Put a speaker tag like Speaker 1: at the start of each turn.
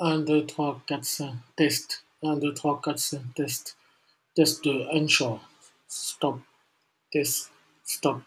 Speaker 1: Un, 2, 3, 4, 5, test. 1, 2, 3, 4, 5, test. Test de Ensure. Stop. Test. Stop.